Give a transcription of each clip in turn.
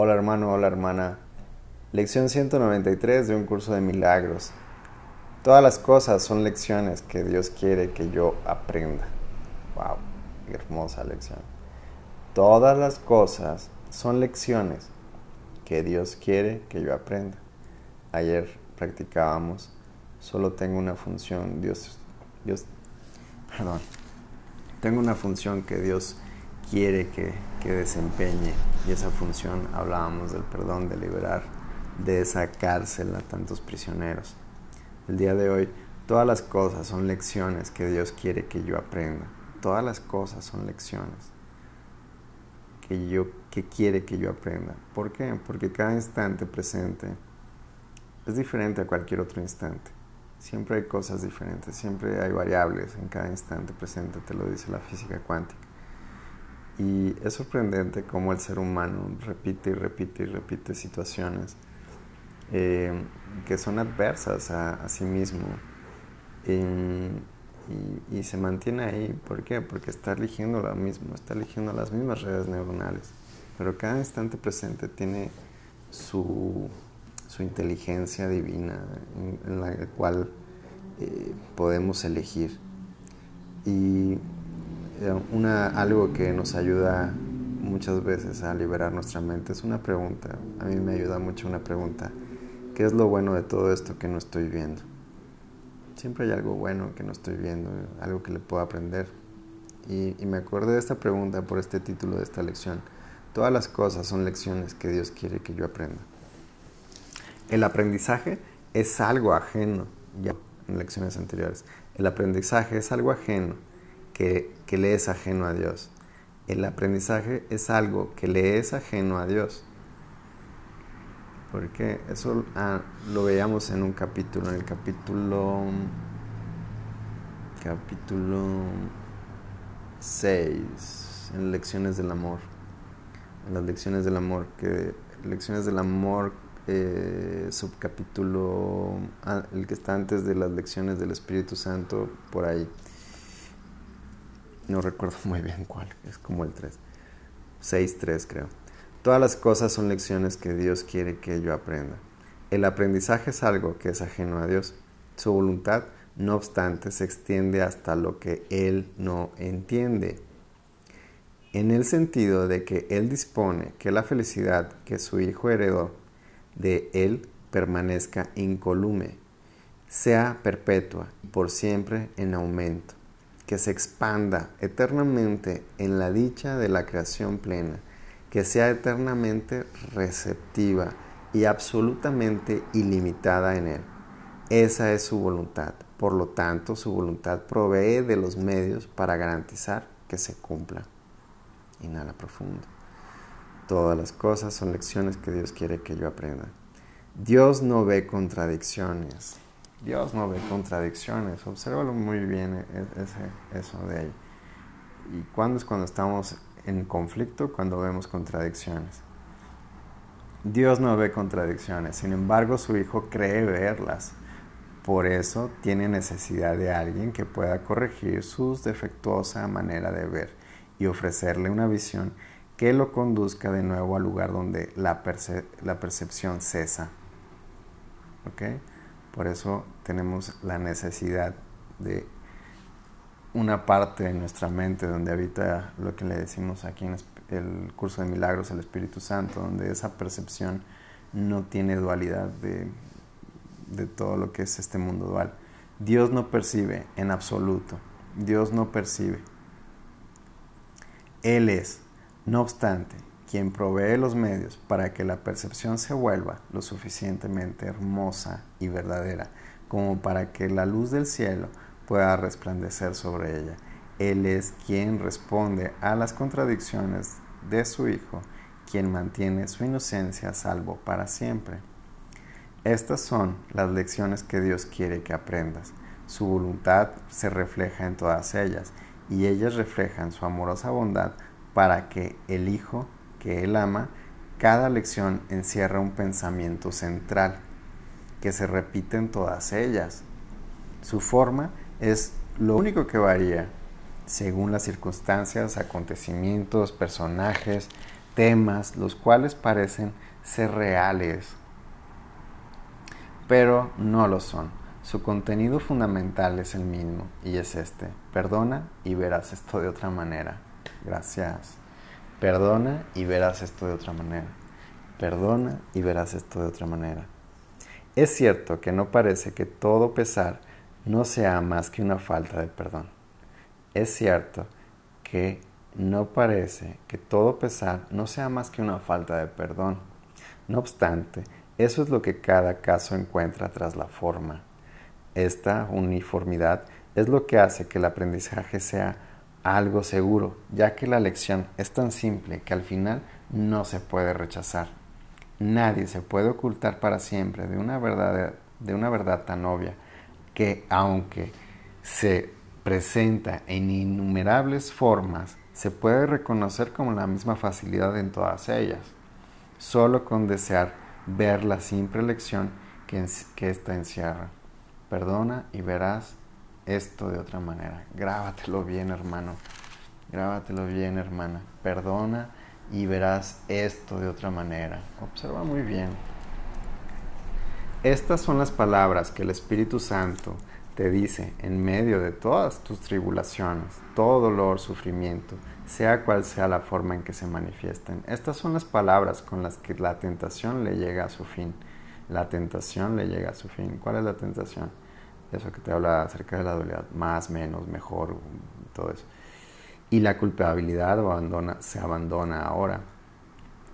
Hola hermano, hola hermana. Lección 193 de un curso de milagros. Todas las cosas son lecciones que Dios quiere que yo aprenda. Wow, hermosa lección. Todas las cosas son lecciones que Dios quiere que yo aprenda. Ayer practicábamos, solo tengo una función, Dios, Dios, perdón, tengo una función que Dios quiere que, que desempeñe y esa función hablábamos del perdón, de liberar de esa cárcel a tantos prisioneros. El día de hoy, todas las cosas son lecciones que Dios quiere que yo aprenda. Todas las cosas son lecciones que, yo, que quiere que yo aprenda. ¿Por qué? Porque cada instante presente es diferente a cualquier otro instante. Siempre hay cosas diferentes, siempre hay variables en cada instante presente, te lo dice la física cuántica. Y es sorprendente cómo el ser humano repite y repite y repite situaciones eh, que son adversas a, sí mismo y, se mantiene ahí. ¿Por qué? Porque está eligiendo lo mismo, está eligiendo las mismas redes neuronales, pero cada instante presente tiene su, su inteligencia divina en, la cual eh, podemos elegir. Y una, algo que nos ayuda muchas veces a liberar nuestra mente es una pregunta. A mí me ayuda mucho una pregunta. ¿Qué es lo bueno de todo esto que no estoy viendo? Siempre hay algo bueno que no estoy viendo, algo que le puedo aprender. Y, y me acordé de esta pregunta por este título de esta lección. Todas las cosas son lecciones que Dios quiere que yo aprenda. El aprendizaje es algo ajeno, ya en lecciones anteriores. El aprendizaje es algo ajeno que, le es ajeno a Dios. El aprendizaje es algo que le es ajeno a Dios. Porque eso ah, lo veíamos en un capítulo, en el capítulo capítulo 6, en lecciones del amor. En las lecciones del amor, que lecciones del amor, eh, subcapítulo, ah, el que está antes de las lecciones del Espíritu Santo, por ahí no recuerdo muy bien cuál, es como el 3, 6, 3 creo. Todas las cosas son lecciones que Dios quiere que yo aprenda. El aprendizaje es algo que es ajeno a Dios. Su voluntad, no obstante, se extiende hasta lo que Él no entiende. En el sentido de que Él dispone que la felicidad que su Hijo heredó de Él permanezca incolume, sea perpetua, por siempre en aumento que se expanda eternamente en la dicha de la creación plena, que sea eternamente receptiva y absolutamente ilimitada en Él. Esa es su voluntad. Por lo tanto, su voluntad provee de los medios para garantizar que se cumpla. Inhala profundo. Todas las cosas son lecciones que Dios quiere que yo aprenda. Dios no ve contradicciones. Dios no ve contradicciones. Obsérvalo muy bien e, ese, eso de ahí. ¿Y cuándo es cuando estamos en conflicto? Cuando vemos contradicciones. Dios no ve contradicciones, sin embargo su Hijo cree verlas. Por eso tiene necesidad de alguien que pueda corregir su defectuosa manera de ver y ofrecerle una visión que lo conduzca de nuevo al lugar donde la, la percepción cesa. ¿Ok? Por eso tenemos la necesidad de una parte de nuestra mente donde habita lo que le decimos aquí en el curso de milagros, el Espíritu Santo, donde esa percepción no tiene dualidad de, de todo lo que es este mundo dual. Dios no percibe en absoluto, Dios no percibe. Él es, no obstante, quien provee los medios para que la percepción se vuelva lo suficientemente hermosa y verdadera como para que la luz del cielo pueda resplandecer sobre ella. Él es quien responde a las contradicciones de su Hijo, quien mantiene su inocencia a salvo para siempre. Estas son las lecciones que Dios quiere que aprendas. Su voluntad se refleja en todas ellas y ellas reflejan su amorosa bondad para que el Hijo que Él ama, cada lección encierra un pensamiento central que se repite en todas ellas. Su forma es lo único que varía según las circunstancias, acontecimientos, personajes, temas los cuales parecen ser reales, pero no lo son. Su contenido fundamental es el mismo y es este. Perdona y verás esto de otra manera. Gracias. Perdona y verás esto de otra manera. Perdona y verás esto de otra manera. Es cierto que no parece que todo pesar no sea más que una falta de perdón. Es cierto que no parece que todo pesar no sea más que una falta de perdón. No obstante, eso es lo que cada caso encuentra tras la forma. Esta uniformidad es lo que hace que el aprendizaje sea algo seguro, ya que la lección es tan simple que al final no se puede rechazar. Nadie se puede ocultar para siempre de una verdad, tan obvia que aunque se presenta en innumerables formas, se puede reconocer con la misma facilidad en todas ellas, solo con desear ver la simple lección que, que encierra. Perdona y verás esto de otra manera. Grábatelo bien, hermano. Grábatelo bien, hermana. Perdona y verás esto de otra manera. Observa muy bien. Estas son las palabras que el Espíritu Santo te dice en medio de todas tus tribulaciones, todo dolor, sufrimiento, sea cual sea la forma en que se manifiesten. Estas son las palabras con las que la tentación le llega a su fin. La tentación le llega a su fin. ¿Cuál es la tentación? Eso que te habla acerca de la dualidad, más, menos, mejor, todo eso y la culpabilidad se abandona ahora.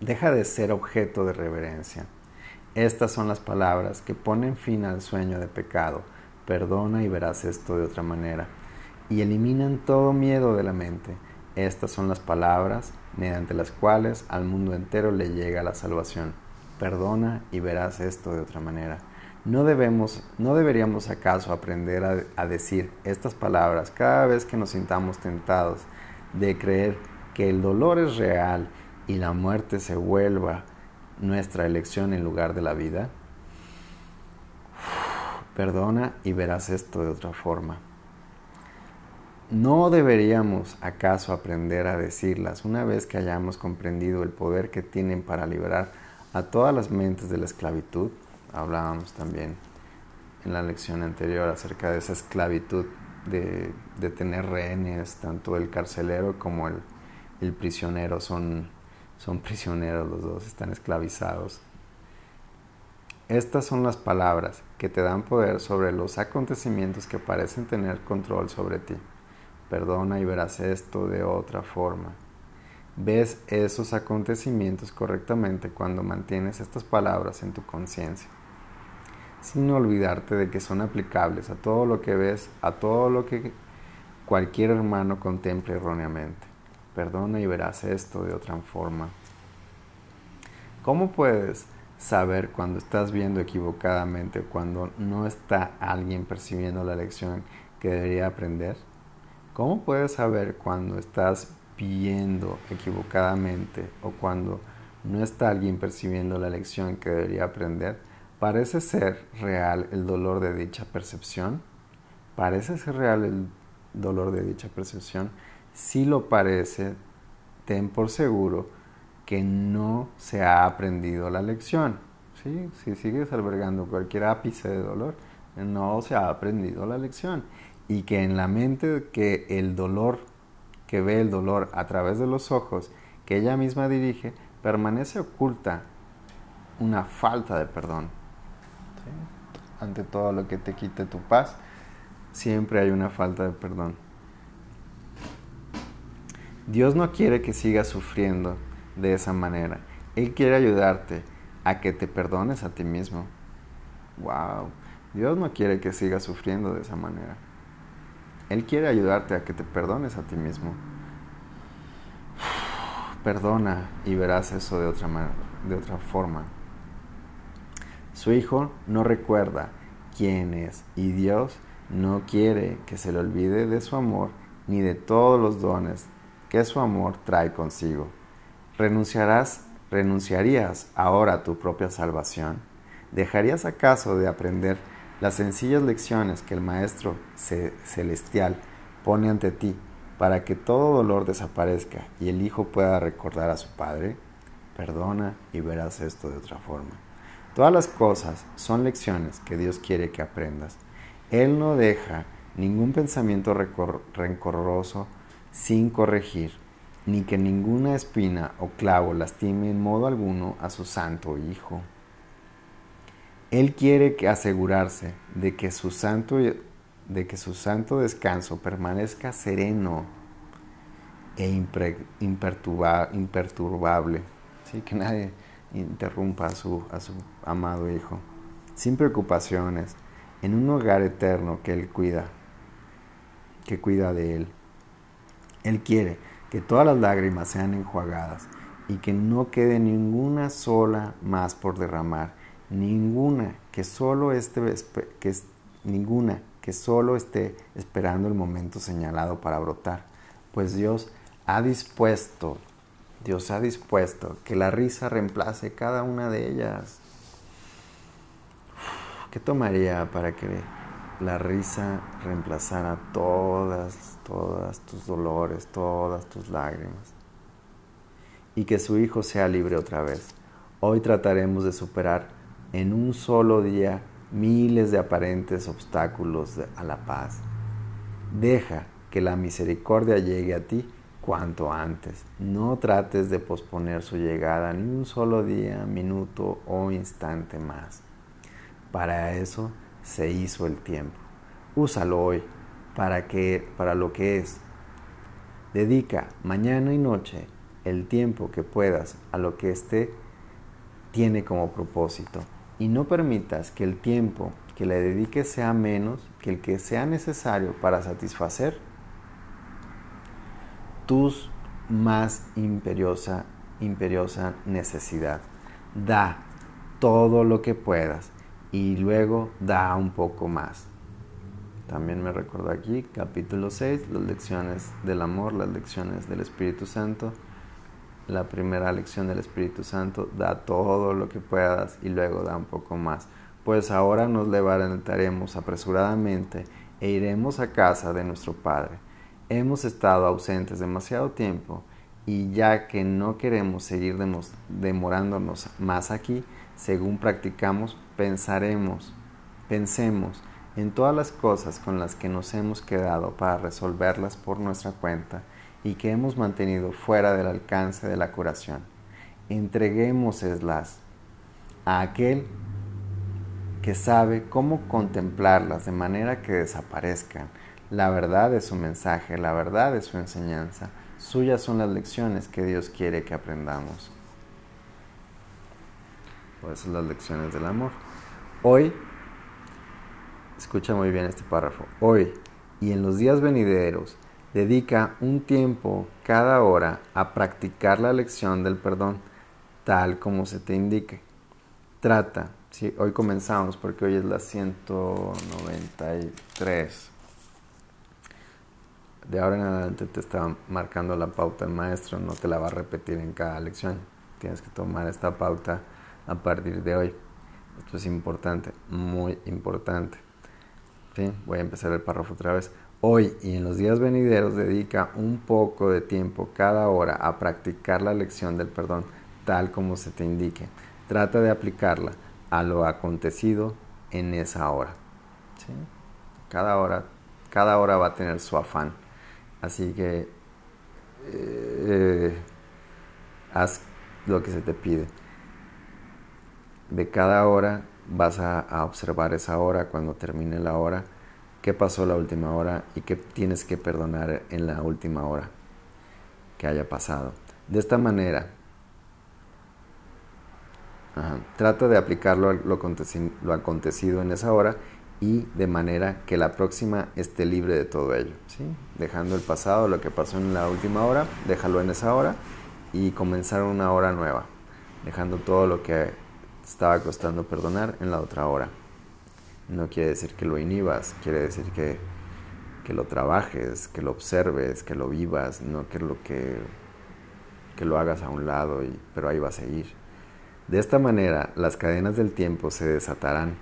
Deja de ser objeto de reverencia. Estas son las palabras que ponen fin al sueño de pecado. Perdona y verás esto de otra manera. Y eliminan todo miedo de la mente. Estas son las palabras mediante las cuales al mundo entero le llega la salvación. Perdona y verás esto de otra manera. No, debemos, no deberíamos acaso aprender a, a decir estas palabras cada vez que nos sintamos tentados de creer que el dolor es real y la muerte se vuelva nuestra elección en lugar de la vida? Perdona y verás esto de otra forma. ¿No deberíamos acaso aprender a decirlas una vez que hayamos comprendido el poder que tienen para liberar a todas las mentes de la esclavitud? Hablábamos también en la lección anterior acerca de esa esclavitud de, tener rehenes, tanto el carcelero como el, el prisionero son, son prisioneros, los dos están esclavizados. Estas son las palabras que te dan poder sobre los acontecimientos que parecen tener control sobre ti. Perdona y verás esto de otra forma. Ves esos acontecimientos correctamente cuando mantienes estas palabras en tu conciencia sin olvidarte de que son aplicables a todo lo que ves, a todo lo que cualquier hermano contemple erróneamente. Perdona y verás esto de otra forma. ¿Cómo puedes saber cuando estás viendo equivocadamente o cuando no está alguien percibiendo la lección que debería aprender? ¿Cómo puedes saber cuando estás viendo equivocadamente o cuando no está alguien percibiendo la lección que debería aprender? ¿Parece ser real el dolor de dicha percepción? ¿Parece ser real el dolor de dicha percepción? Si lo parece, ten por seguro que no se ha aprendido la lección. Si sigues albergando cualquier ápice de dolor, no se ha aprendido la lección. Y que en la mente que el dolor, que ve el dolor a través de los ojos que ella misma dirige, permanece oculta una falta de perdón ante todo lo que te quite tu paz, siempre hay una falta de perdón. Dios no quiere que sigas sufriendo de esa manera. Él quiere ayudarte a que te perdones a ti mismo. Wow. Dios no quiere que sigas sufriendo de esa manera. Él quiere ayudarte a que te perdones a ti mismo. Perdona y verás eso de otra, de otra forma. Su hijo no recuerda quién es y Dios no quiere que se le olvide de su amor ni de todos los dones que su amor trae consigo. ¿Renunciarás, renunciarías ahora a tu propia salvación? ¿Dejarías acaso de aprender las sencillas lecciones que el Maestro Celestial pone ante ti para que todo dolor desaparezca y el Hijo pueda recordar a su Padre? perdona y verás esto de otra forma. Todas las cosas son lecciones que Dios quiere que aprendas. Él no deja ningún pensamiento rencoroso sin corregir, ni que ninguna espina o clavo lastime en modo alguno a su santo Hijo. Él quiere que asegurarse de que su santo, de que su santo descanso permanezca sereno e imperturbable, ¿sí? que nadie interrumpa a su, a su amado Hijo, sin preocupaciones, en un hogar eterno que Él cuida, que cuida de Él. Él quiere que todas las lágrimas sean enjuagadas y que no quede ninguna sola más por derramar ninguna que solo esté, que, ninguna que solo esté esperando el momento señalado para brotar, pues Dios ha dispuesto, Dios ha dispuesto que la risa reemplace cada una de ellas. ¿Qué tomaría para que la risa reemplazara todas, todas tus dolores, todas tus lágrimas? Y que su Hijo sea libre otra vez. Hoy trataremos de superar en un solo día miles de aparentes obstáculos a la paz. Deja que la misericordia llegue a ti cuanto antes. No trates de posponer su llegada ni un solo día, minuto o instante más. Para eso se hizo el tiempo. Úsalo hoy para que para lo que es. Dedica mañana y noche el tiempo que puedas a lo que éste tiene como propósito y no permitas que el tiempo que le dediques sea menos que el que sea necesario para satisfacer tus más imperiosa, imperiosa necesidad. Da todo lo que puedas y luego da un poco más. También me recuerdo aquí, capítulo 6, las lecciones del amor, las lecciones del Espíritu Santo la primera lección del Espíritu Santo, da todo lo que puedas y luego da un poco más. Pues ahora nos levantaremos apresuradamente e iremos a casa de nuestro Padre. Hemos estado ausentes demasiado tiempo y ya que no queremos seguir demorándonos más aquí, según practicamos, pensaremos, pensemos en todas las cosas con las que nos hemos quedado para resolverlas por nuestra cuenta y que hemos mantenido fuera del alcance de la curación. Entreguémoslas a aquel que sabe cómo contemplarlas de manera que desaparezcan. La verdad de su mensaje, la verdad de su enseñanza. Suyas son las lecciones que Dios quiere que aprendamos. Por eso las lecciones del amor. Hoy, escucha muy bien este párrafo, hoy y en los días venideros, Dedica un tiempo cada hora a practicar la lección del perdón, tal como se te indique. Trata, hoy comenzamos porque hoy es la 193. De ahora en adelante te está marcando la pauta el maestro, no te la va a repetir en cada lección. Tienes que tomar esta pauta a partir de hoy. Esto es importante, muy importante. ¿Sí? Voy a empezar el párrafo otra vez. Hoy y en los días venideros dedica un poco de tiempo cada hora a practicar la lección del perdón tal como se te indique. Trata de aplicarla a lo acontecido en esa hora. Cada hora, cada hora va a tener su afán. Así que eh, haz lo que se te pide. De cada hora vas a observar esa hora cuando termine la hora qué pasó la última hora y qué tienes que perdonar en la última hora que haya pasado. De esta manera, trata de aplicarlo a lo, acontecido en esa hora y de manera que la próxima esté libre de todo ello. ¿sí? Dejando el pasado, lo que pasó en la última hora, déjalo en esa hora y comenzar una hora nueva, dejando todo lo que estaba costando perdonar en la otra hora no quiere decir que lo inhibas, quiere decir que, lo trabajes, que lo observes, que lo vivas, no que lo que, que lo hagas a un lado, y, pero ahí va a seguir. De esta manera, las cadenas del tiempo se desatarán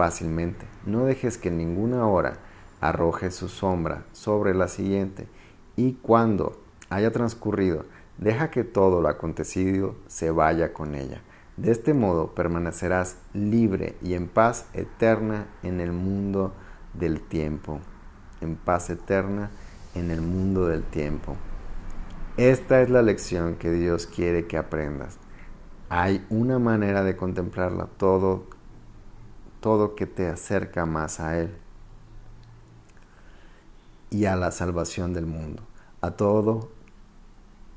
fácilmente. No dejes que ninguna hora arroje su sombra sobre la siguiente y cuando haya transcurrido, Deja que todo lo acontecido se vaya con ella. De este modo permanecerás libre y en paz eterna en el mundo del tiempo. En paz eterna en el mundo del tiempo. Esta es la lección que Dios quiere que aprendas. Hay una manera de contemplarla todo, todo que te acerca más a Él y a la salvación del mundo. A todo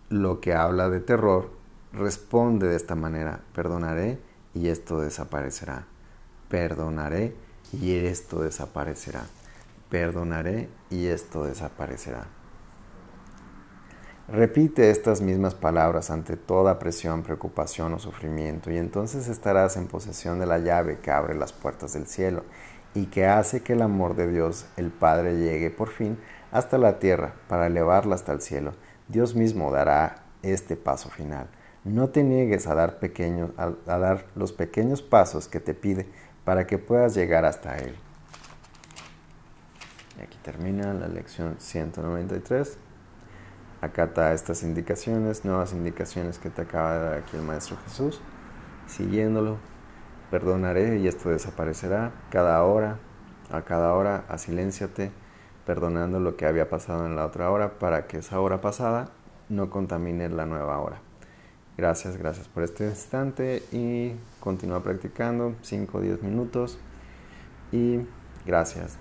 lo que habla de terror, responde de esta manera, perdonaré y esto desaparecerá. Perdonaré y esto desaparecerá. Perdonaré y esto desaparecerá. Repite estas mismas palabras ante toda presión, preocupación o sufrimiento y entonces estarás en posesión de la llave que abre las puertas del cielo y que hace que el amor de Dios, el Padre, llegue por fin hasta la tierra para elevarla hasta el cielo. Dios mismo dará este paso final. No te niegues a dar, pequeños, a, dar los pequeños pasos que te pide para que puedas llegar hasta Él. Y aquí termina la lección 193. Acata estas indicaciones, nuevas indicaciones que te acaba de dar aquí el Maestro Jesús. Siguiéndolo, perdonaré y esto desaparecerá. Cada hora, a cada hora, asilénciate, perdonando lo que había pasado en la otra hora para que esa hora pasada no contamine la nueva hora. Gracias, gracias por este instante y continúa practicando 5 o 10 minutos y gracias.